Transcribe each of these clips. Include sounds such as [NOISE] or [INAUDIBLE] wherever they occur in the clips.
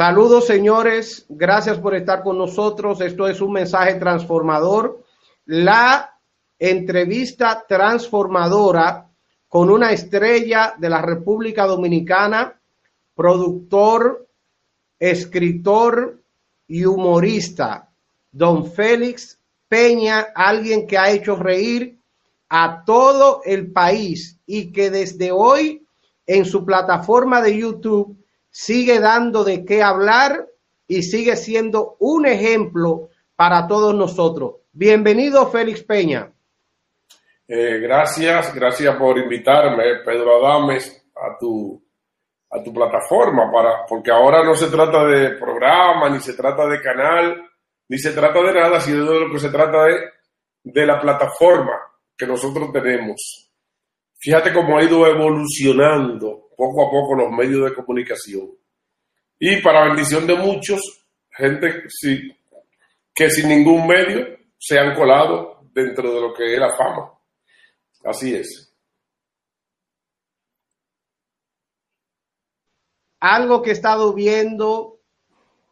Saludos señores, gracias por estar con nosotros. Esto es un mensaje transformador. La entrevista transformadora con una estrella de la República Dominicana, productor, escritor y humorista, don Félix Peña, alguien que ha hecho reír a todo el país y que desde hoy en su plataforma de YouTube sigue dando de qué hablar y sigue siendo un ejemplo para todos nosotros. Bienvenido, Félix Peña. Eh, gracias, gracias por invitarme, Pedro Adames, a tu, a tu plataforma, para, porque ahora no se trata de programa, ni se trata de canal, ni se trata de nada, sino de lo que se trata de, de la plataforma que nosotros tenemos. Fíjate cómo ha ido evolucionando poco a poco los medios de comunicación. Y para bendición de muchos, gente que sin ningún medio se han colado dentro de lo que es la fama. Así es. Algo que he estado viendo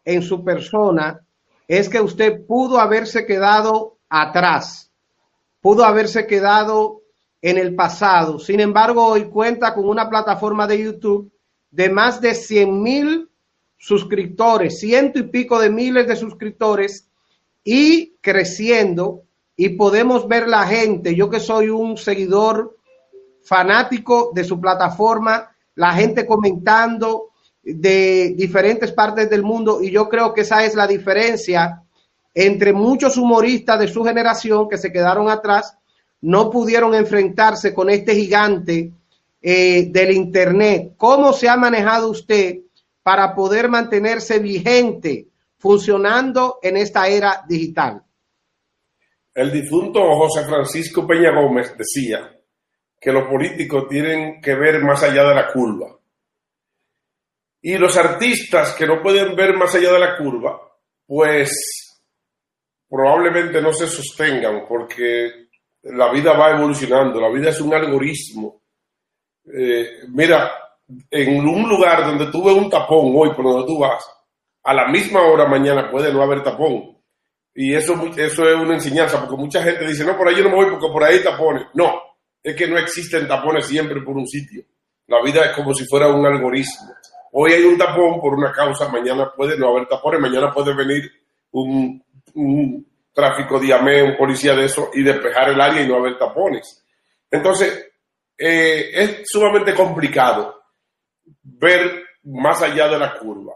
en su persona es que usted pudo haberse quedado atrás, pudo haberse quedado en el pasado. Sin embargo, hoy cuenta con una plataforma de YouTube de más de 100 mil suscriptores, ciento y pico de miles de suscriptores y creciendo. Y podemos ver la gente, yo que soy un seguidor fanático de su plataforma, la gente comentando de diferentes partes del mundo y yo creo que esa es la diferencia entre muchos humoristas de su generación que se quedaron atrás no pudieron enfrentarse con este gigante eh, del Internet. ¿Cómo se ha manejado usted para poder mantenerse vigente, funcionando en esta era digital? El difunto José Francisco Peña Gómez decía que los políticos tienen que ver más allá de la curva. Y los artistas que no pueden ver más allá de la curva, pues probablemente no se sostengan porque la vida va evolucionando, la vida es un algoritmo. Eh, mira, en un lugar donde tú ves un tapón hoy por donde tú vas, a la misma hora mañana puede no haber tapón. Y eso, eso es una enseñanza, porque mucha gente dice, no, por ahí yo no me voy porque por ahí hay tapones. No, es que no existen tapones siempre por un sitio. La vida es como si fuera un algoritmo. Hoy hay un tapón por una causa, mañana puede no haber tapones, mañana puede venir un tráfico diamé, un policía de eso, y despejar el área y no haber tapones. Entonces, eh, es sumamente complicado ver más allá de la curva.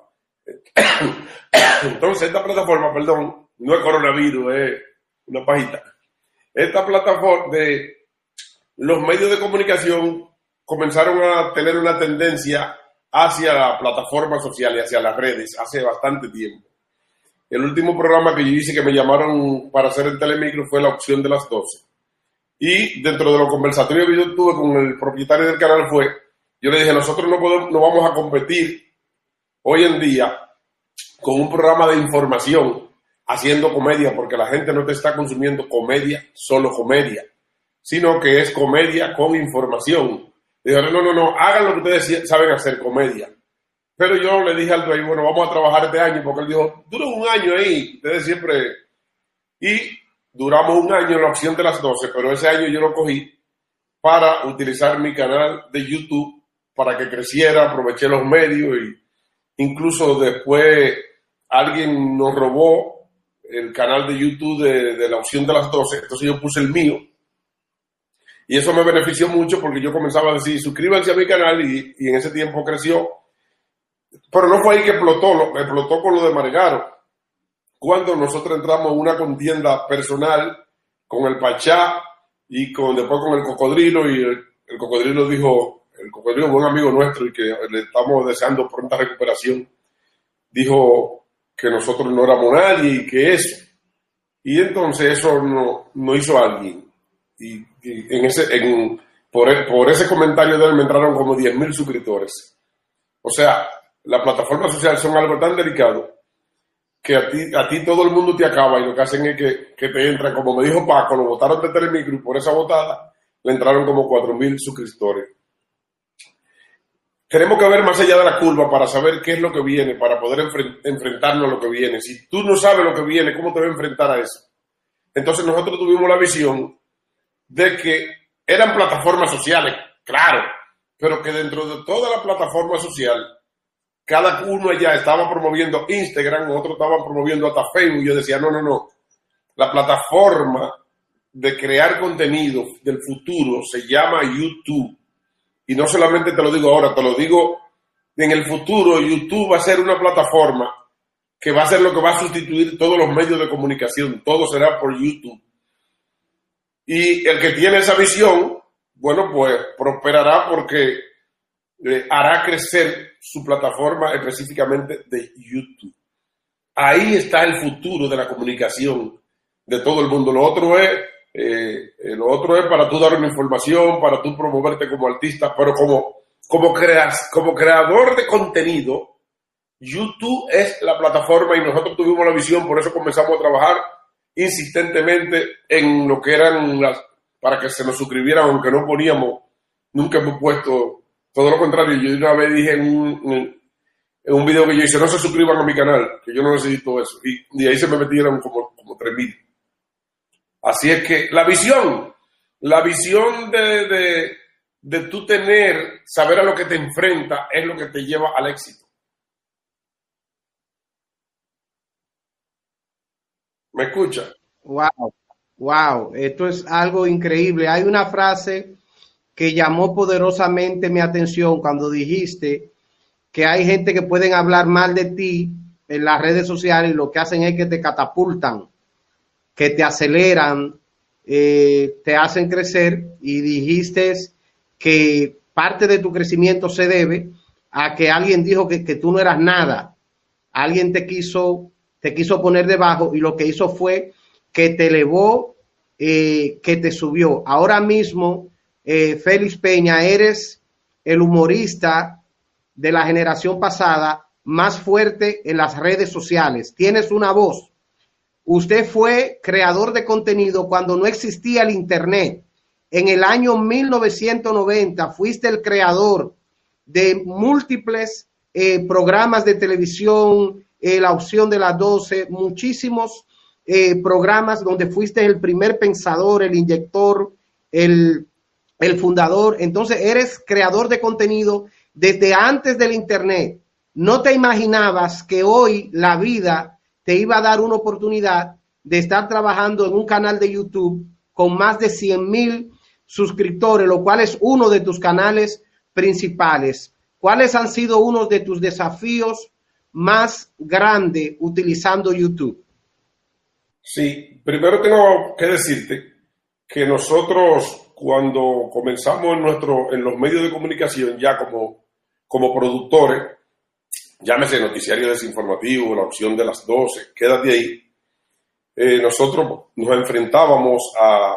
Entonces, esta plataforma, perdón, no es coronavirus, es una pajita. Esta plataforma de los medios de comunicación comenzaron a tener una tendencia hacia la plataforma social y hacia las redes hace bastante tiempo. El último programa que yo hice que me llamaron para hacer el telemicro fue la opción de las 12. Y dentro de los conversatorios que yo tuve con el propietario del canal fue, yo le dije, nosotros no, podemos, no vamos a competir hoy en día con un programa de información haciendo comedia, porque la gente no te está consumiendo comedia, solo comedia, sino que es comedia con información. Dijo, no, no, no, hagan lo que ustedes saben hacer, comedia. Pero yo le dije al dueño, bueno, vamos a trabajar este año, porque él dijo, dura un año ahí, ustedes siempre... Y duramos un año en la opción de las 12, pero ese año yo lo cogí para utilizar mi canal de YouTube para que creciera, aproveché los medios y incluso después alguien nos robó el canal de YouTube de, la opción de las 12, entonces yo puse el mío. Y eso me benefició mucho porque yo comenzaba a decir, suscríbanse a mi canal y, y en ese tiempo creció pero no fue ahí que explotó, lo, explotó con lo de Margaro. Cuando nosotros entramos en una contienda personal con el Pachá y con, después con el Cocodrilo, y el, Cocodrilo dijo, el Cocodrilo, buen amigo nuestro y que le estamos deseando pronta recuperación, dijo que nosotros no éramos nadie y que eso. Y entonces eso no, no hizo alguien. Y, en ese, en, por, por ese comentario de él me entraron como 10.000 suscriptores. O sea, las plataformas sociales son algo tan delicado que a ti, a ti todo el mundo te acaba y lo que hacen es que, te entran, como me dijo Paco, lo votaron de Telemicro y por esa votada le entraron como 4.000 suscriptores. tenemos que ver más allá de la curva para saber qué es lo que viene, para poder enfrentarnos a lo que viene. Si tú no sabes lo que viene, ¿cómo te vas a enfrentar a eso? Entonces nosotros tuvimos la visión de que eran plataformas sociales, claro, pero que dentro de toda la plataforma social, cada uno allá estaba promoviendo Instagram, otros estaban promoviendo hasta Facebook. Yo decía, no, no, no, la plataforma de crear contenido del futuro se llama YouTube. Y no solamente te lo digo ahora, te lo digo en el futuro, YouTube va a ser una plataforma que va a ser lo que va a sustituir todos los medios de comunicación, todo será por YouTube. Y el que tiene esa visión, bueno, pues prosperará porque hará crecer su plataforma específicamente de YouTube. Ahí está el futuro de la comunicación de todo el mundo. Lo otro es, eh, eh, lo otro es para tú dar una información, para tú promoverte como artista, pero como, como, creas, como creador de contenido, YouTube es la plataforma y nosotros tuvimos la visión, por eso comenzamos a trabajar insistentemente en lo que eran las, para que se nos suscribieran, aunque no poníamos, nunca hemos puesto, todo lo contrario, yo una vez dije en un, video que yo hice, no se suscriban a mi canal, que yo no necesito eso, y de ahí se me metieron como, como 3.000. Así es que la visión, la visión de, de, de tú tener, saber a lo que te enfrenta, es lo que te lleva al éxito. ¿Me escucha? Wow, wow, esto es algo increíble. Hay una frase que llamó poderosamente mi atención cuando dijiste que hay gente que pueden hablar mal de ti en las redes sociales y lo que hacen es que te catapultan, que te aceleran, eh, te hacen crecer y dijiste que parte de tu crecimiento se debe a que alguien dijo que, que tú no eras nada, alguien te quiso te quiso poner debajo y lo que hizo fue que te elevó, eh, que te subió. Ahora mismo, eh, Félix Peña, eres el humorista de la generación pasada más fuerte en las redes sociales. Tienes una voz. Usted fue creador de contenido cuando no existía el Internet. En el año 1990 fuiste el creador de múltiples eh, programas de televisión, eh, la opción de las 12, muchísimos eh, programas donde fuiste el primer pensador, el inyector, el, el fundador. Entonces eres creador de contenido desde antes del Internet. No te imaginabas que hoy la vida te iba a dar una oportunidad de estar trabajando en un canal de YouTube con más de 100 mil suscriptores, lo cual es uno de tus canales principales. ¿Cuáles han sido unos de tus desafíos más grande utilizando YouTube? Sí, primero tengo que decirte que nosotros cuando comenzamos en, nuestro, en los medios de comunicación ya como, como productores, llámese noticiario desinformativo, la opción de las 12, quédate ahí, eh, nosotros nos enfrentábamos a,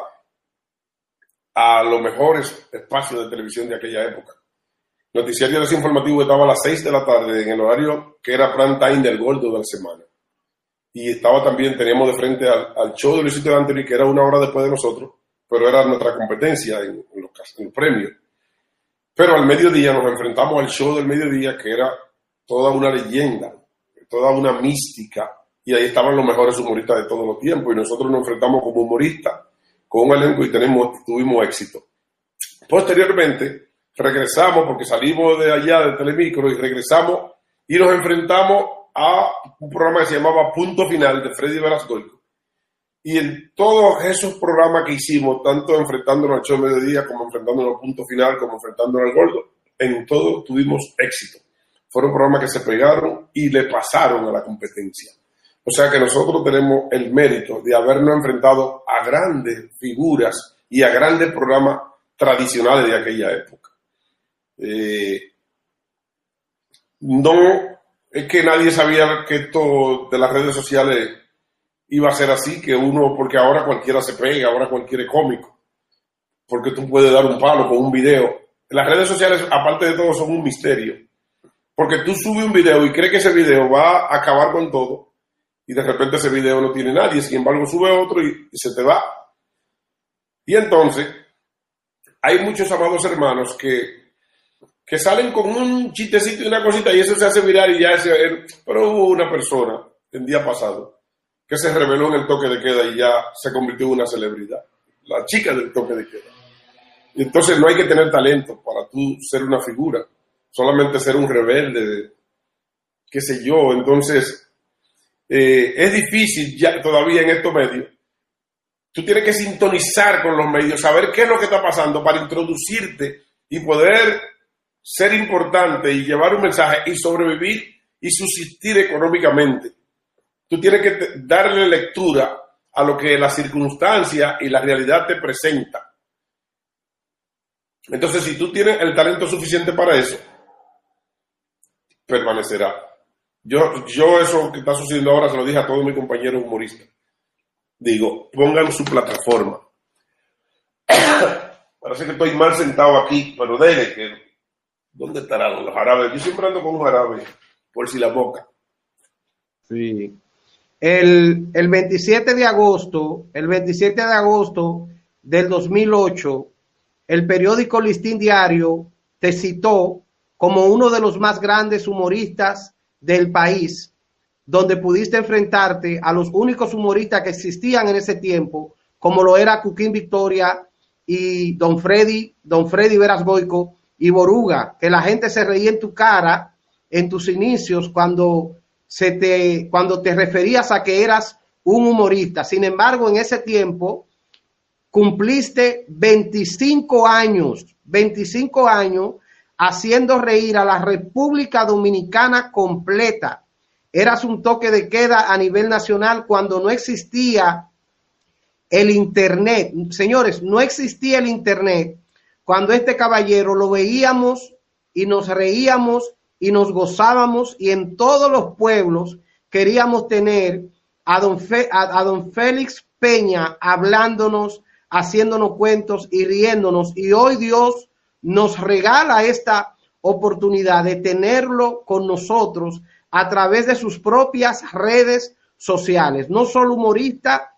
a los mejores espacios de televisión de aquella época noticiario desinformativo estaba a las 6 de la tarde en el horario que era prime time del gordo de la semana. Y estaba también, teníamos de frente al, show de Luisito Anthony, que era una hora después de nosotros, pero era nuestra competencia en, los, en premios. Pero al mediodía nos enfrentamos al show del mediodía, que era toda una leyenda, toda una mística, y ahí estaban los mejores humoristas de todos los tiempos, y nosotros nos enfrentamos como humoristas con un elenco y tuvimos éxito. Posteriormente, regresamos, porque salimos de allá de Telemicro y regresamos y nos enfrentamos a un programa que se llamaba Punto Final de Freddy Velascoico. Y en todos esos programas que hicimos, tanto enfrentándonos al show mediodía, como enfrentándonos al punto final, como enfrentándonos al gordo, en todo tuvimos éxito. Fueron programas que se pegaron y le pasaron a la competencia. O sea que nosotros tenemos el mérito de habernos enfrentado a grandes figuras y a grandes programas tradicionales de aquella época. Eh, no es que nadie sabía que esto de las redes sociales iba a ser así, que uno, porque ahora cualquiera se pega, ahora cualquiera es cómico, porque tú puedes dar un palo con un video. Las redes sociales, aparte de todo, son un misterio, porque tú subes un video y crees que ese video va a acabar con todo, y de repente ese video no tiene nadie, sin embargo sube otro y se te va. Y entonces, hay muchos amados hermanos que que salen con un chistecito y una cosita y eso se hace viral y ya es... Pero hubo una persona el día pasado que se reveló en el toque de queda y ya se convirtió en una celebridad. La chica del toque de queda. Entonces no hay que tener talento para tú ser una figura, solamente ser un rebelde, qué sé yo. Entonces, eh, es difícil ya todavía en estos medios. Tú tienes que sintonizar con los medios, saber qué es lo que está pasando para introducirte y poder ser importante y llevar un mensaje y sobrevivir y subsistir económicamente. Tú tienes que darle lectura a lo que la circunstancia y la realidad te presenta. Entonces, si tú tienes el talento suficiente para eso, permanecerá. Yo, yo eso que está sucediendo ahora se lo dije a todos mis compañeros humoristas. Digo, pongan su plataforma. [COUGHS] Parece que estoy mal sentado aquí, pero déjenme que... ¿Dónde estarán los árabes? Yo siempre ando con un árabe, por si la boca. Sí. El, el 27 de agosto, el 27 de agosto del 2008, el periódico Listín Diario te citó como uno de los más grandes humoristas del país, donde pudiste enfrentarte a los únicos humoristas que existían en ese tiempo, como lo era Cuquín Victoria y Don Freddy, Don Freddy Veras Boico y Boruga, que la gente se reía en tu cara en tus inicios cuando se te cuando te referías a que eras un humorista. Sin embargo, en ese tiempo cumpliste 25 años, 25 años haciendo reír a la República Dominicana completa. Eras un toque de queda a nivel nacional cuando no existía el Internet. Señores, no existía el Internet cuando este caballero lo veíamos y nos reíamos y nos gozábamos y en todos los pueblos queríamos tener a don, a don Félix Peña hablándonos, haciéndonos cuentos y riéndonos. Y hoy Dios nos regala esta oportunidad de tenerlo con nosotros a través de sus propias redes sociales. No solo humorista,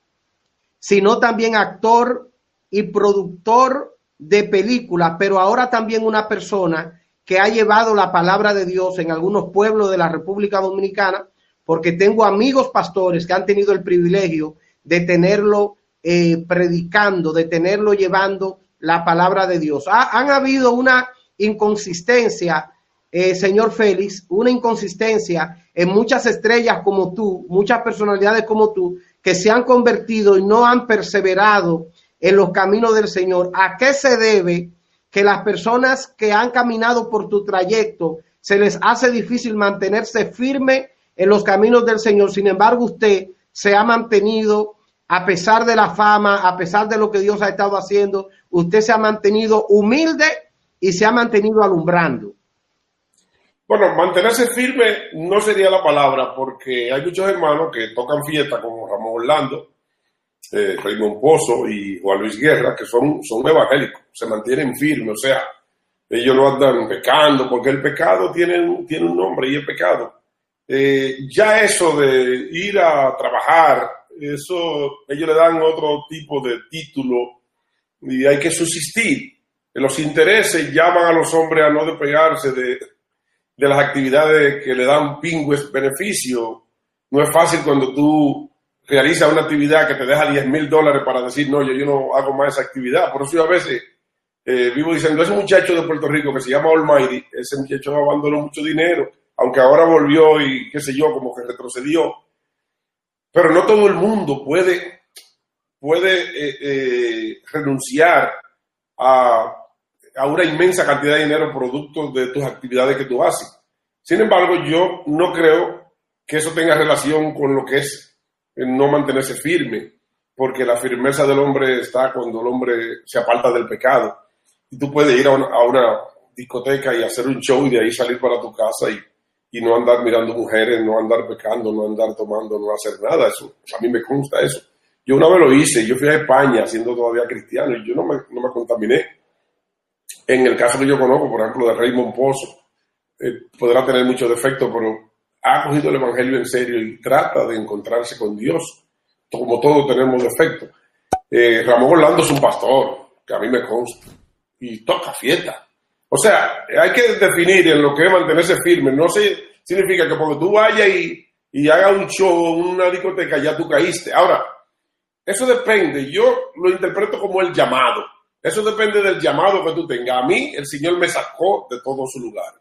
sino también actor y productor de películas, pero ahora también una persona que ha llevado la palabra de Dios en algunos pueblos de la República Dominicana, porque tengo amigos pastores que han tenido el privilegio de tenerlo eh, predicando, de tenerlo llevando la palabra de Dios. han habido una inconsistencia, eh, señor Félix, una inconsistencia en muchas estrellas como tú, muchas personalidades como tú, que se han convertido y no han perseverado en los caminos del Señor. ¿A qué se debe que las personas que han caminado por tu trayecto se les hace difícil mantenerse firme en los caminos del Señor? Sin embargo, usted se ha mantenido a pesar de la fama, a pesar de lo que Dios ha estado haciendo, usted se ha mantenido humilde y se ha mantenido alumbrando. Bueno, mantenerse firme no sería la palabra, porque hay muchos hermanos que tocan fiesta, como Ramón Orlando, eh, Raymond Pozo y Juan Luis Guerra, que son, son evangélicos, se mantienen firmes, o sea, ellos no andan pecando, porque el pecado tiene, tiene un nombre y es pecado. Eh, ya eso de ir a trabajar, eso ellos le dan otro tipo de título y hay que subsistir. Los intereses llaman a los hombres a no despegarse de, de las actividades que le dan pingües beneficio. No es fácil cuando tú realizas una actividad que te deja 10 mil dólares para decir, no, yo, yo no hago más esa actividad. Por eso yo a veces eh, vivo diciendo, ese muchacho de Puerto Rico que se llama Almighty, ese muchacho abandonó mucho dinero, aunque ahora volvió y qué sé yo, como que retrocedió pero no todo el mundo puede, puede eh, eh, renunciar a, una inmensa cantidad de dinero producto de tus actividades que tú haces. Sin embargo, yo no creo que eso tenga relación con lo que es no mantenerse firme, porque la firmeza del hombre está cuando el hombre se aparta del pecado. Y tú puedes ir a una discoteca y hacer un show y de ahí salir para tu casa y, y no andar mirando mujeres, no andar pecando, no andar tomando, no hacer nada. Eso, a mí me consta eso. Yo una vez lo hice, yo fui a España siendo todavía cristiano y yo no me, no me contaminé. En el caso que yo conozco, por ejemplo, de Raymond Pozo, eh, podrá tener muchos defectos, pero ha cogido el Evangelio en serio y trata de encontrarse con Dios, como todos tenemos defectos. Eh, Ramón Orlando es un pastor, que a mí me consta, y toca fiesta O sea, hay que definir en lo que es mantenerse firme. No se, significa que porque tú vayas y, y hagas un show una discoteca, ya tú caíste. Ahora, eso depende. Yo lo interpreto como el llamado. Eso depende del llamado que tú tengas. A mí, el Señor me sacó de todo su lugar.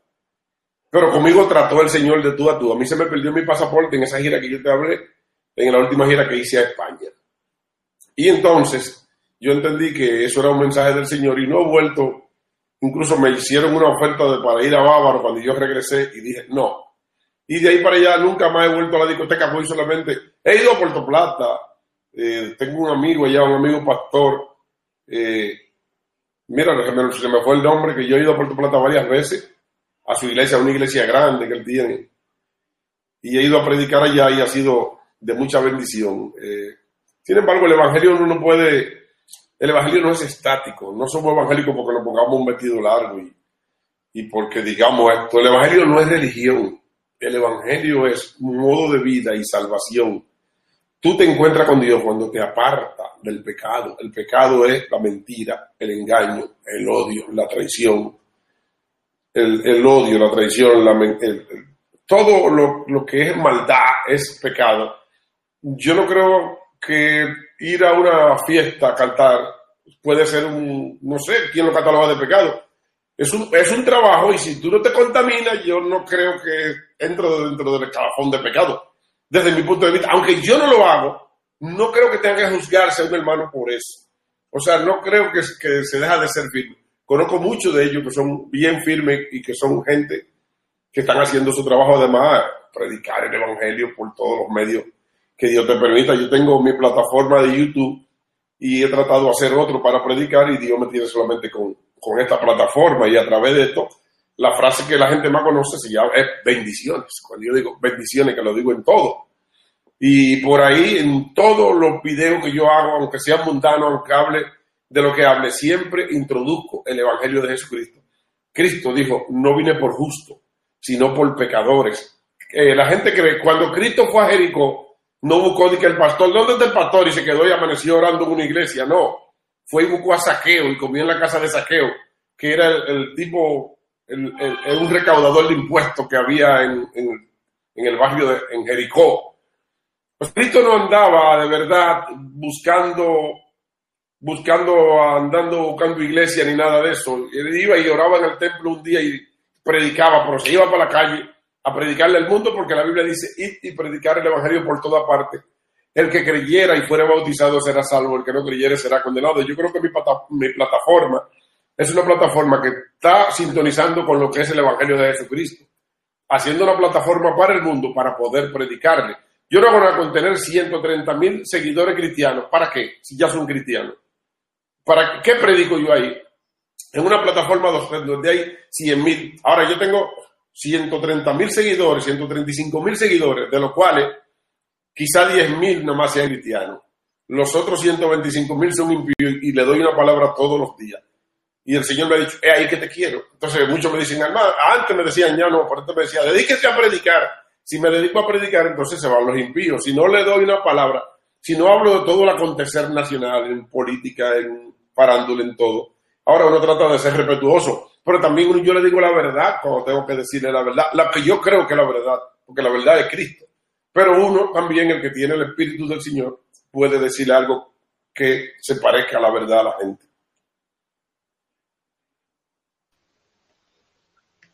Pero conmigo trató el Señor de tú a tú. A mí se me perdió mi pasaporte en esa gira que yo te hablé, en la última gira que hice a España. Y entonces yo entendí que eso era un mensaje del Señor y no he vuelto. Incluso me hicieron una oferta de para ir a Bávaro cuando yo regresé y dije no. Y de ahí para allá nunca más he vuelto a la discoteca, fui solamente he ido a Puerto Plata. Eh, tengo un amigo allá, un amigo pastor. Eh, mira, se me, se me fue el nombre que yo he ido a Puerto Plata varias veces a su iglesia, a una iglesia grande que él tiene. Y he ido a predicar allá y ha sido de mucha bendición. Eh, sin embargo, el Evangelio no, puede, el Evangelio no es estático. No somos evangélicos porque nos pongamos un vestido largo y, y porque digamos esto. El Evangelio no es religión. El Evangelio es modo de vida y salvación. Tú te encuentras con Dios cuando te aparta del pecado. El pecado es la mentira, el engaño, el odio, la traición, el, odio, la traición, la, todo lo, que es maldad es pecado. Yo no creo que ir a una fiesta a cantar puede ser un, no sé quién lo cataloga de pecado. Es un, es un trabajo y si tú no te contaminas, yo no creo que entro dentro del escalafón de pecado. Desde mi punto de vista, aunque yo no lo hago, no creo que tenga que juzgarse a un hermano por eso. O sea, no creo que, que se deja de ser firme. Conozco muchos de ellos que son bien firmes y que son gente que están haciendo su trabajo además, predicar el Evangelio por todos los medios que Dios te permita. Yo tengo mi plataforma de YouTube y he tratado de hacer otro para predicar y Dios me tiene solamente con, con esta plataforma y a través de esto la frase que la gente más conoce se llama es bendiciones. Cuando yo digo bendiciones, que lo digo en todo. Y por ahí, en todos los videos que yo hago, aunque sean mundanos, aunque hable de lo que hable, siempre introduzco el Evangelio de Jesucristo. Cristo dijo, no vine por justo, sino por pecadores. Eh, la gente cree, cuando Cristo fue a Jericó, no buscó ni que el pastor, ¿dónde está el pastor? Y se quedó y amaneció orando en una iglesia. No, fue y buscó a Saqueo y comió en la casa de Saqueo, que era el, tipo, el, un recaudador de impuestos que había en, el barrio de Jericó. Pues Cristo no andaba de verdad buscando buscando, andando, buscando iglesia ni nada de eso. Iba y oraba en el templo un día y predicaba, pero se iba para la calle a predicarle al mundo porque la Biblia dice, ir y predicar el Evangelio por toda parte. El que creyera y fuera bautizado será salvo, el que no creyere será condenado. Yo creo que mi, mi plataforma es una plataforma que está sintonizando con lo que es el Evangelio de Jesucristo, haciendo una plataforma para el mundo para poder predicarle. Yo no voy a contener 130 mil seguidores cristianos. ¿Para qué? Si ya son cristianos. ¿Para qué predico yo ahí? En una plataforma donde hay 100 mil. Ahora yo tengo 130 mil seguidores, 135 mil seguidores, de los cuales quizá 10 mil nomás sean cristianos. Los otros 125 mil son impíos y le doy una palabra todos los días. Y el Señor me ha dicho, es ahí que te quiero. Entonces muchos me dicen, hermano, antes me decían, ya no, por esto me decía, dedíquese a predicar. Si me dedico a predicar, entonces se van los impíos. Si no le doy una palabra, si no hablo de todo el acontecer nacional, en política, en parándole en todo. Ahora uno trata de ser respetuoso, pero también yo le digo la verdad cuando tengo que decirle la verdad, la que yo creo que es la verdad, porque la verdad es Cristo. Pero uno también, el que tiene el Espíritu del Señor, puede decirle algo que se parezca a la verdad a la gente.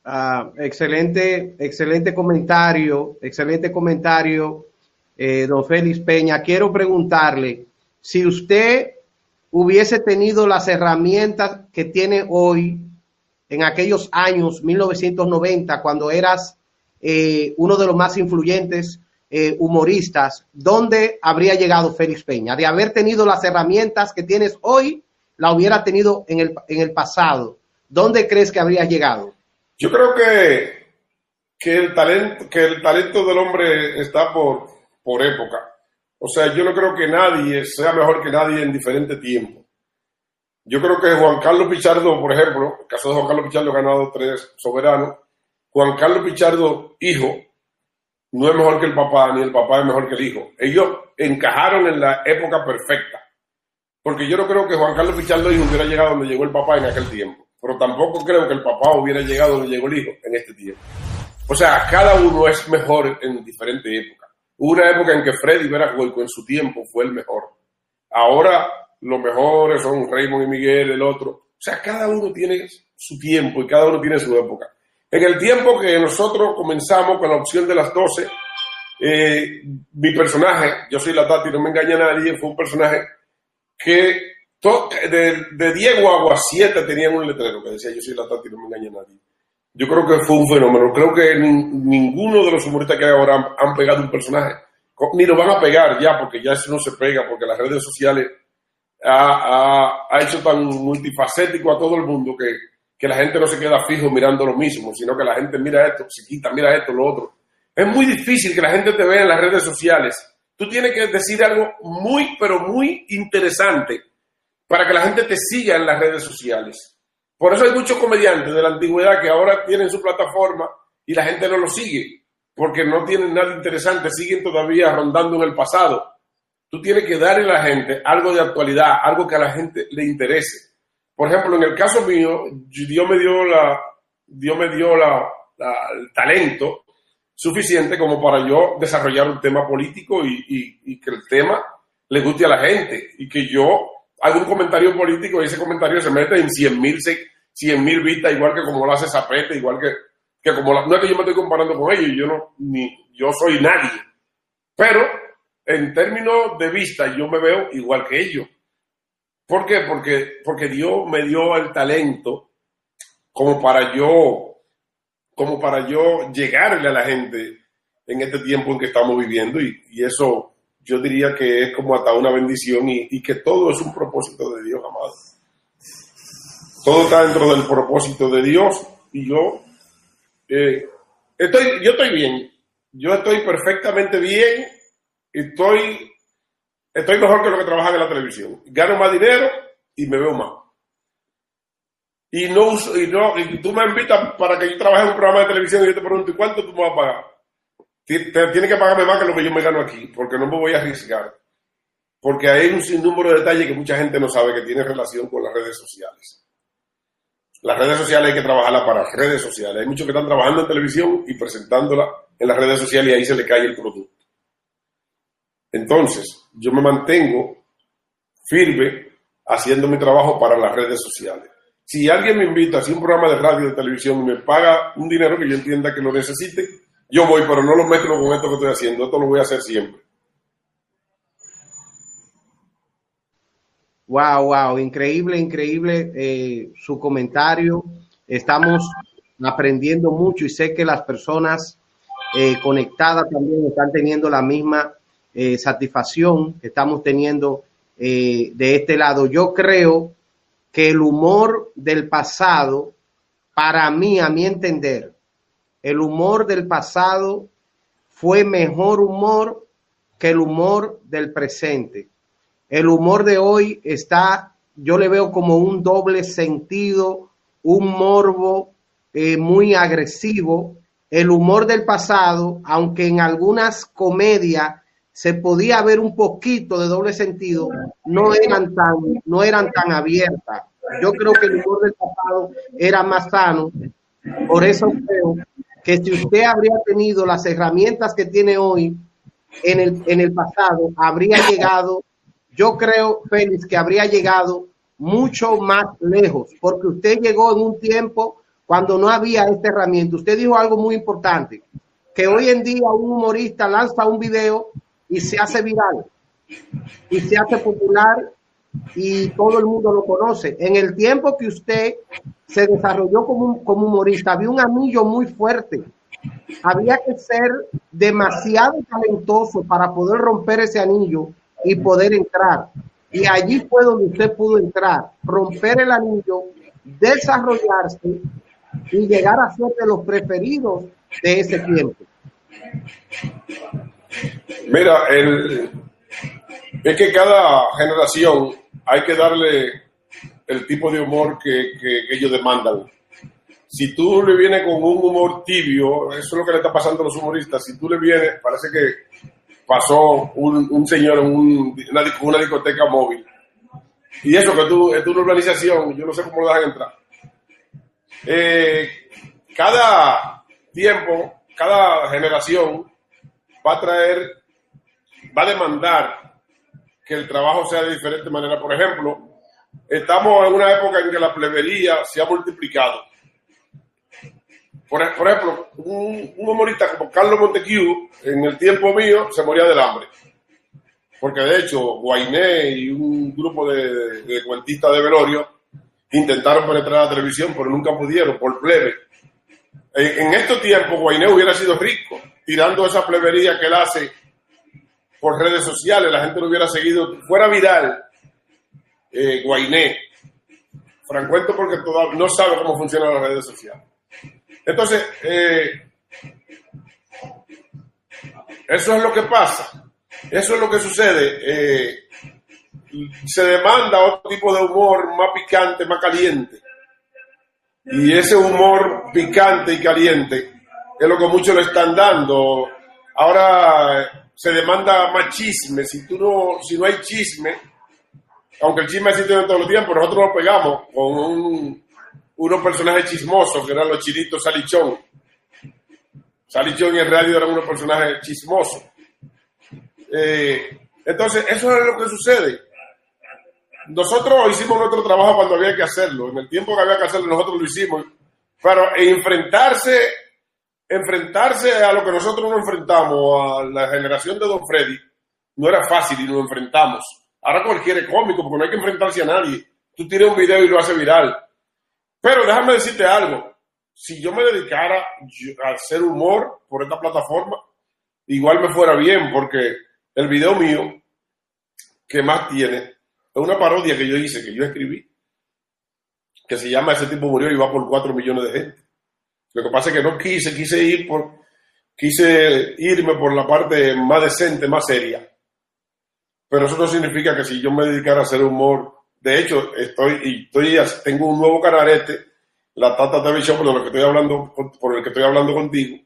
Ah, excelente, excelente comentario, excelente comentario, eh, don Félix Peña. Quiero preguntarle si usted hubiese tenido las herramientas que tiene hoy en aquellos años 1990, cuando eras eh, uno de los más influyentes eh, humoristas, ¿dónde habría llegado Félix Peña? De haber tenido las herramientas que tienes hoy, la hubiera tenido en el, en el pasado. ¿Dónde crees que habría llegado? Yo creo que, que, el talento, que el talento del hombre está por, por época. O sea, yo no creo que nadie sea mejor que nadie en diferente tiempo. Yo creo que Juan Carlos Pichardo, por ejemplo, el caso de Juan Carlos Pichardo ha ganado tres soberanos. Juan Carlos Pichardo, hijo, no es mejor que el papá, ni el papá es mejor que el hijo. Ellos encajaron en la época perfecta. Porque yo no creo que Juan Carlos Pichardo hubiera llegado donde llegó el papá en aquel tiempo. pero tampoco creo que el papá hubiera llegado donde llegó el hijo en este tiempo. O sea, cada uno es mejor en diferentes épocas. Una época en que Freddy Verajuelco en su tiempo fue el mejor. Ahora los mejores son Raymond y Miguel, el otro. O sea, cada uno tiene su tiempo y cada uno tiene su época. En el tiempo que nosotros comenzamos con la opción de las 12, eh, mi personaje, yo soy la Tati, no me engaña nadie, fue un personaje que de, de Diego Agua 7 tenían un letrero que decía yo soy la Tati, no me engaña nadie. Yo creo que fue un fenómeno. Creo que ninguno de los humoristas que hay ahora han, pegado un personaje. Ni lo van a pegar ya, porque ya eso no se pega, porque las redes sociales ha, hecho tan multifacético a todo el mundo que, que la gente no se queda fijo mirando lo mismo, sino que la gente mira esto, se quita, mira esto, lo otro. Es muy difícil que la gente te vea en las redes sociales. Tú tienes que decir algo muy, pero muy interesante para que la gente te siga en las redes sociales. Por eso hay muchos comediantes de la antigüedad que ahora tienen su plataforma y la gente no lo sigue, porque no tienen nada interesante, siguen todavía rondando en el pasado. Tú tienes que darle a la gente algo de actualidad, algo que a la gente le interese. Por ejemplo, en el caso mío, Dios me dio la, Dios me dio la, el talento suficiente como para yo desarrollar un tema político y que el tema le guste a la gente y que yo hago un comentario político y ese comentario se mete en 100 mil 100 mil vistas, igual que como lo hace Zapete, igual que, que como la, no es que yo me estoy comparando con ellos, yo no, ni, yo soy nadie. Pero en términos de vista yo me veo igual que ellos. ¿Por qué? Porque, porque Dios me dio el talento como para yo, como para yo llegarle a la gente en este tiempo en que estamos viviendo y, y eso yo diría que es como hasta una bendición y, que todo es un propósito de Dios, amado. Todo está dentro del propósito de Dios y yo eh, estoy, yo estoy bien, yo estoy perfectamente bien, estoy, estoy mejor que lo que trabaja en la televisión. Gano más dinero y me veo más. Y no, y no, y tú me invitas para que yo trabaje en un programa de televisión y yo te pregunto, ¿y cuánto tú me vas a pagar? tiene que pagarme más que lo que yo me gano aquí, porque no me voy a arriesgar. Porque hay un sinnúmero de detalles que mucha gente no sabe que tiene relación con las redes sociales. Las redes sociales hay que trabajarlas para redes sociales. Hay muchos que están trabajando en televisión y presentándola en las redes sociales y ahí se le cae el producto. Entonces, yo me mantengo firme haciendo mi trabajo para las redes sociales. Si alguien me invita a hacer un programa de radio de televisión y me paga un dinero que yo entienda que lo necesite, yo voy, pero no lo mezclo con esto que estoy haciendo. Esto lo voy a hacer siempre. Wow, wow, increíble, increíble eh, su comentario. Estamos aprendiendo mucho y sé que las personas eh, conectadas también están teniendo la misma eh, satisfacción que estamos teniendo de este lado. Yo creo que el humor del pasado, para mí, a mi entender, el humor del pasado fue mejor humor que el humor del presente. El humor de hoy está, yo le veo como un doble sentido, un morbo eh, muy agresivo. El humor del pasado, aunque en algunas comedias se podía ver un poquito de doble sentido, no eran tan, no eran tan abiertas. Yo creo que el humor del pasado era más sano. Por eso creo que si usted habría tenido las herramientas que tiene hoy en el, en el pasado, habría llegado, yo creo, Félix, que habría llegado mucho más lejos, porque usted llegó en un tiempo cuando no había esta herramienta. Usted dijo algo muy importante, que hoy en día un humorista lanza un video y se hace viral y se hace popular y todo el mundo lo conoce. En el tiempo que usted se desarrolló como, como humorista, había un anillo muy fuerte. Había que ser demasiado talentoso para poder romper ese anillo y poder entrar. Y allí fue donde usted pudo entrar, romper el anillo, desarrollarse y llegar a ser de los preferidos de ese tiempo. Mira, el, es que cada generación hay que darle el tipo de humor que, ellos demandan. Si tú le vienes con un humor tibio, eso es lo que le está pasando a los humoristas. Si tú le vienes, parece que pasó un, señor en una, una, discoteca móvil. Y eso que tú, es una organización, yo no sé cómo lo dejan entrar. eh, cada tiempo, cada generación va a traer, va a demandar que el trabajo sea de diferente manera. Por ejemplo, estamos en una época en que la plebería se ha multiplicado. Por, ejemplo, un, humorista como Carlos Montequiu, en el tiempo mío, se moría del hambre. Porque de hecho, Guainé y un grupo de, de cuentistas de velorio intentaron penetrar a la televisión, pero nunca pudieron, por plebe. En, estos tiempos, Guainé hubiera sido rico, tirando esa plebería que él hace por redes sociales, la gente lo hubiera seguido, fuera viral, eh, Guainé. Francuento porque todavía no sabe cómo funcionan las redes sociales. Entonces, eh, eso es lo que pasa, eso es lo que sucede. Eh, se demanda otro tipo de humor más picante, más caliente. Y ese humor picante y caliente es lo que muchos le están dando. Ahora se demanda más chisme. Si, tú no, si no hay chisme, aunque el chisme existe todos los tiempos, nosotros lo pegamos con unos personajes chismosos que eran los chinitos Salichón. Salichón y el radio eran unos personajes chismosos. Eh, entonces, eso es lo que sucede nosotros hicimos nuestro trabajo cuando había que hacerlo. En el tiempo que había que hacerlo, nosotros lo hicimos. Pero enfrentarse, enfrentarse a lo que nosotros nos enfrentamos, a la generación de Don Freddy, no era fácil y nos enfrentamos. Ahora cualquiera es cómico porque no hay que enfrentarse a nadie. Tú tiras un video y lo haces viral. Pero déjame decirte algo. Si yo me dedicara a hacer humor por esta plataforma, igual me fuera bien porque el video mío que más tiene es una parodia que yo hice, que yo escribí, que se llama Ese tipo murió y va por 4 millones de gente. Lo que pasa es que no quise, quise ir por, quise irme por la parte más decente, más seria. Pero eso no significa que si yo me dedicara a hacer humor, de hecho, estoy, y estoy, tengo un nuevo canal este, la Tata TV por el que estoy hablando, por el que estoy hablando contigo.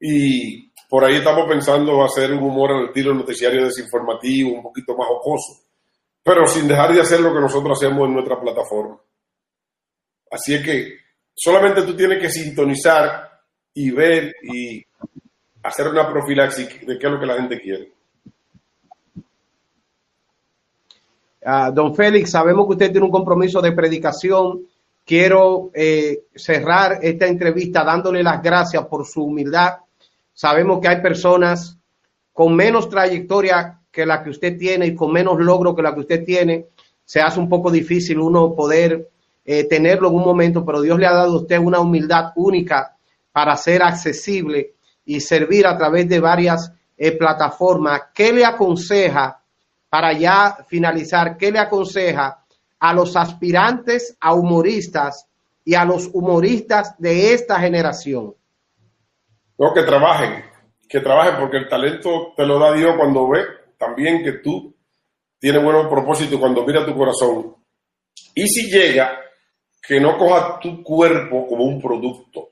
Y por ahí estamos pensando hacer un humor al estilo noticiario desinformativo, un poquito más jocoso pero sin dejar de hacer lo que nosotros hacemos en nuestra plataforma. Así es que solamente tú tienes que sintonizar y ver y hacer una profilaxis de qué es lo que la gente quiere. Ah, don Félix, sabemos que usted tiene un compromiso de predicación. Quiero eh, cerrar esta entrevista dándole las gracias por su humildad. Sabemos que hay personas con menos trayectoria que la que usted tiene y con menos logro que la que usted tiene, se hace un poco difícil uno poder eh, tenerlo en un momento, pero Dios le ha dado a usted una humildad única para ser accesible y servir a través de varias eh, plataformas. ¿Qué le aconseja, para ya finalizar, qué le aconseja a los aspirantes a humoristas y a los humoristas de esta generación? No, que trabajen, que trabajen porque el talento te lo da Dios cuando ve también que tú tienes buenos propósitos cuando mira tu corazón. Y si llega, que no coja tu cuerpo como un producto.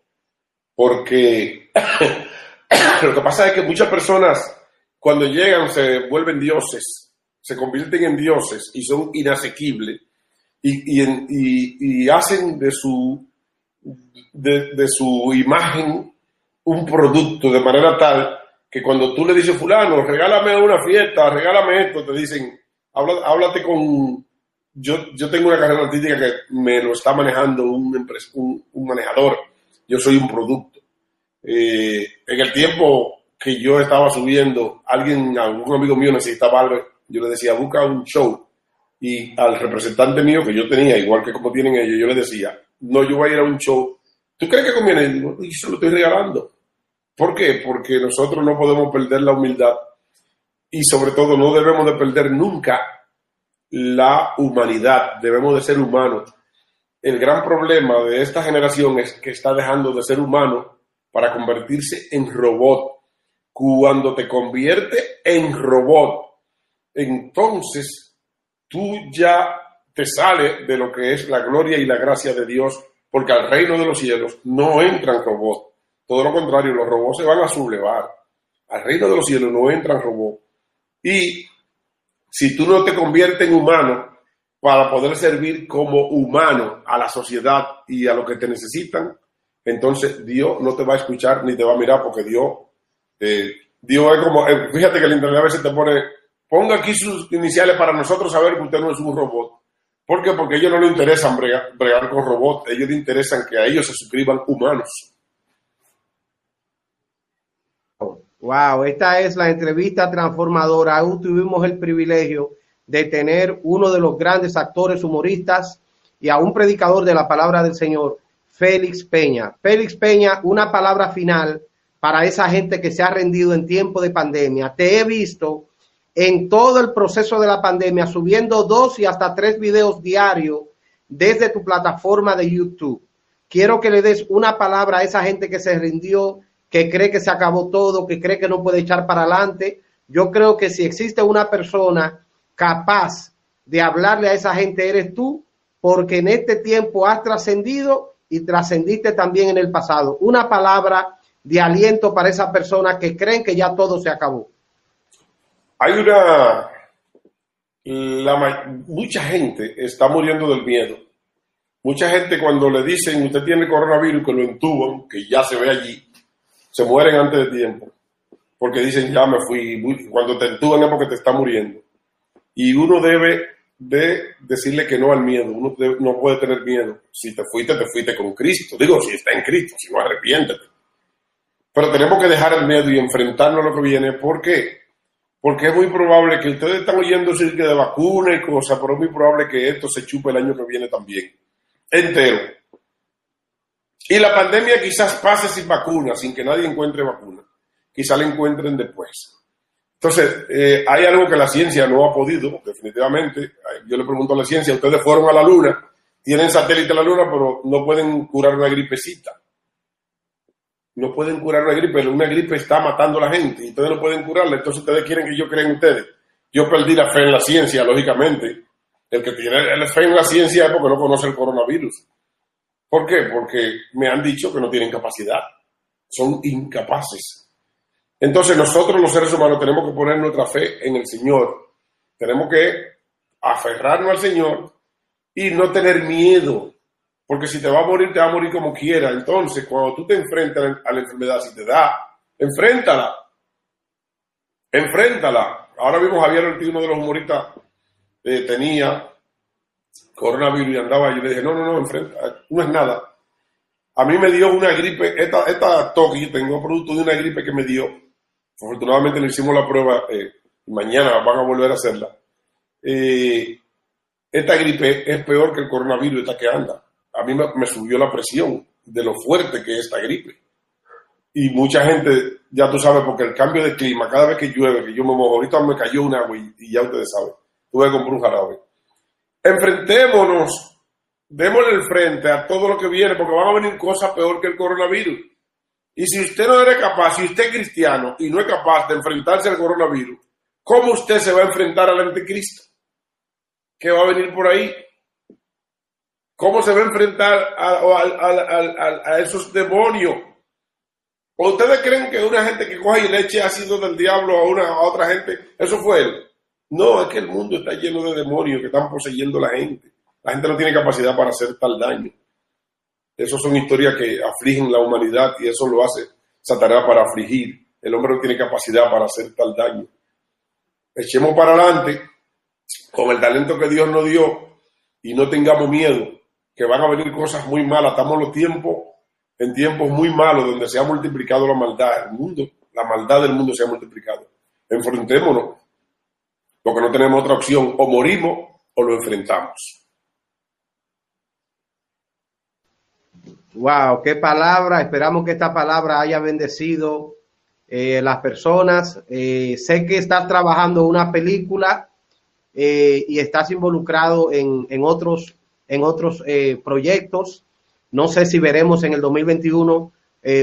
Porque [COUGHS] lo que pasa es que muchas personas cuando llegan se vuelven dioses, se convierten en dioses y son inasequibles y, y, hacen de su, de, su imagen un producto de manera tal que cuando tú le dices, fulano, regálame una fiesta, regálame esto, te dicen, háblate con... Yo, yo tengo una carrera artística que me lo está manejando un, un, manejador, yo soy un producto. Eh, en el tiempo que yo estaba subiendo, alguien, algún amigo mío necesitaba algo, yo le decía, busca un show. Y al representante mío que yo tenía, igual que como tienen ellos, yo le decía, no, yo voy a ir a un show. ¿Tú crees que conviene? Y digo, y eso lo estoy regalando. ¿Por qué? Porque nosotros no podemos perder la humildad y sobre todo no debemos de perder nunca la humanidad, debemos de ser humanos. El gran problema de esta generación es que está dejando de ser humano para convertirse en robot. Cuando te convierte en robot, entonces tú ya te sales de lo que es la gloria y la gracia de Dios, porque al reino de los cielos no entran robots todo lo contrario, los robots se van a sublevar. Al reino de los cielos no entran robots. Y si tú no te conviertes en humano para poder servir como humano a la sociedad y a lo que te necesitan, entonces Dios no te va a escuchar ni te va a mirar porque Dios, eh, Dios es como, eh, fíjate que el internet a veces te pone, ponga aquí sus iniciales para nosotros saber que usted no es un robot. ¿Por qué? Porque a ellos no les interesan bregar, bregar con robots, ellos les interesan que a ellos se suscriban humanos. Wow, esta es la entrevista transformadora. Aún tuvimos el privilegio de tener uno de los grandes actores humoristas y a un predicador de la palabra del Señor, Félix Peña. Félix Peña, una palabra final para esa gente que se ha rendido en tiempo de pandemia. Te he visto en todo el proceso de la pandemia subiendo dos y hasta tres videos diarios desde tu plataforma de YouTube. Quiero que le des una palabra a esa gente que se rindió, que cree que se acabó todo, que cree que no puede echar para adelante. Yo creo que si existe una persona capaz de hablarle a esa gente, eres tú, porque en este tiempo has trascendido y trascendiste también en el pasado. Una palabra de aliento para esa persona que creen que ya todo se acabó. Hay una... mucha gente está muriendo del miedo. Mucha gente cuando le dicen usted tiene coronavirus, que lo entuban, que ya se ve allí, se mueren antes de tiempo. Porque dicen ya me fui. Cuando te entuban es porque te está muriendo. Y uno debe de decirle que no al miedo. Uno no puede tener miedo. Si te fuiste, te fuiste con Cristo. Digo, si está en Cristo, si no, arrepiéntete. Pero tenemos que dejar el miedo y enfrentarnos a lo que viene. ¿Por qué? Porque es muy probable que ustedes están oyendo decir que de vacuna y cosas, pero es muy probable que esto se chupe el año que viene también. Entero. Y la pandemia quizás pase sin vacuna, sin que nadie encuentre vacuna. Quizás la encuentren después. Entonces, eh, hay algo que la ciencia no ha podido, definitivamente. Yo le pregunto a la ciencia, ustedes fueron a la Luna, tienen satélite a la Luna, pero no pueden curar una gripecita. No pueden curar una gripe, una gripe está matando a la gente y ustedes no pueden curarla. Entonces, ustedes quieren que yo crea en ustedes. Yo perdí la fe en la ciencia, lógicamente. El que tiene la fe en la ciencia es porque no conoce el coronavirus. ¿Por qué? Porque me han dicho que no tienen capacidad. Son incapaces entonces nosotros los seres humanos tenemos que poner nuestra fe en el Señor. Tenemos que aferrarnos al Señor y no tener miedo. Porque si te va a morir, te va a morir como quiera. Entonces, cuando tú te enfrentas a la enfermedad, si te da, enfréntala. Enfréntala. Ahora mismo Javier Ortiz, uno de los humoristas, eh, tenía coronavirus y andaba y le dije, no, no, no, enfrenta, no es nada. A mí me dio una gripe, esta, esta toque, tengo producto de una gripe que me dio Afortunadamente le hicimos la prueba, eh, mañana van a volver a hacerla. Eh, esta gripe es peor que el coronavirus, esta que anda. A mí me, subió la presión de lo fuerte que es esta gripe. Y mucha gente, ya tú sabes, porque el cambio de clima, cada vez que llueve, que yo me mojo, ahorita me cayó un agua y, ya ustedes saben, tuve que comprar un jarabe. Enfrentémonos, démosle el frente a todo lo que viene, porque van a venir cosas peor que el coronavirus. Y si usted no es capaz, si usted es cristiano y no es capaz de enfrentarse al coronavirus, ¿cómo usted se va a enfrentar al anticristo? ¿Qué va a venir por ahí? ¿Cómo se va a enfrentar a, esos demonios? ¿O ustedes creen que una gente que coge y le eche ácido del diablo a, una, a otra gente, eso fue él? No, es que el mundo está lleno de demonios que están poseyendo a la gente. La gente no tiene capacidad para hacer tal daño. Esas son historias que afligen la humanidad y eso lo hace Satanás para afligir. El hombre no tiene capacidad para hacer tal daño. Echemos para adelante con el talento que Dios nos dio y no tengamos miedo, que van a venir cosas muy malas. Estamos los tiempos, en tiempos muy malos donde se ha multiplicado la maldad. El mundo, la maldad del mundo se ha multiplicado. Enfrentémonos, porque no tenemos otra opción. O morimos o lo enfrentamos. Wow, qué palabra. Esperamos que esta palabra haya bendecido eh, las personas. Eh, sé que estás trabajando una película eh, y estás involucrado en, en otros, en otros eh, proyectos. No sé si veremos en el 2021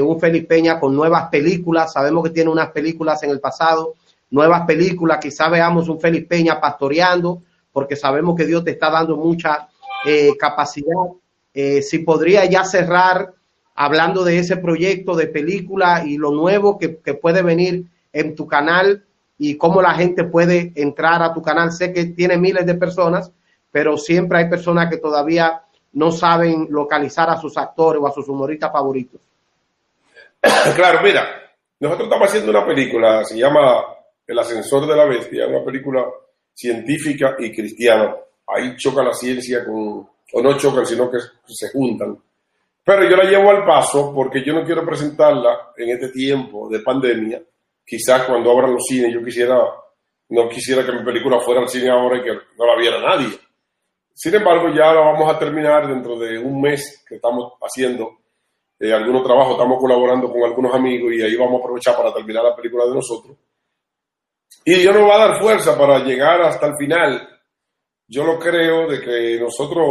un Felipe Peña con nuevas películas. Sabemos que tiene unas películas en el pasado, nuevas películas. Quizá veamos un Felipe Peña pastoreando, porque sabemos que Dios te está dando mucha capacidad eh, si podría ya cerrar hablando de ese proyecto de película y lo nuevo que, puede venir en tu canal y cómo la gente puede entrar a tu canal. Sé que tiene miles de personas, pero siempre hay personas que todavía no saben localizar a sus actores o a sus humoristas favoritos. [COUGHS] Claro, mira, nosotros estamos haciendo una película, se llama El ascensor de la bestia, una película científica y cristiana. Ahí choca la ciencia con, o no chocan, sino que se juntan. Pero yo la llevo al paso porque yo no quiero presentarla en este tiempo de pandemia. Quizás cuando abran los cines yo quisiera, no quisiera que mi película fuera al cine ahora y que no la viera nadie. Sin embargo, ya la vamos a terminar dentro de un mes que estamos haciendo eh, algunos trabajos, estamos colaborando con algunos amigos y ahí vamos a aprovechar para terminar la película de nosotros. Y Dios nos va a dar fuerza para llegar hasta el final. Yo lo creo de que nosotros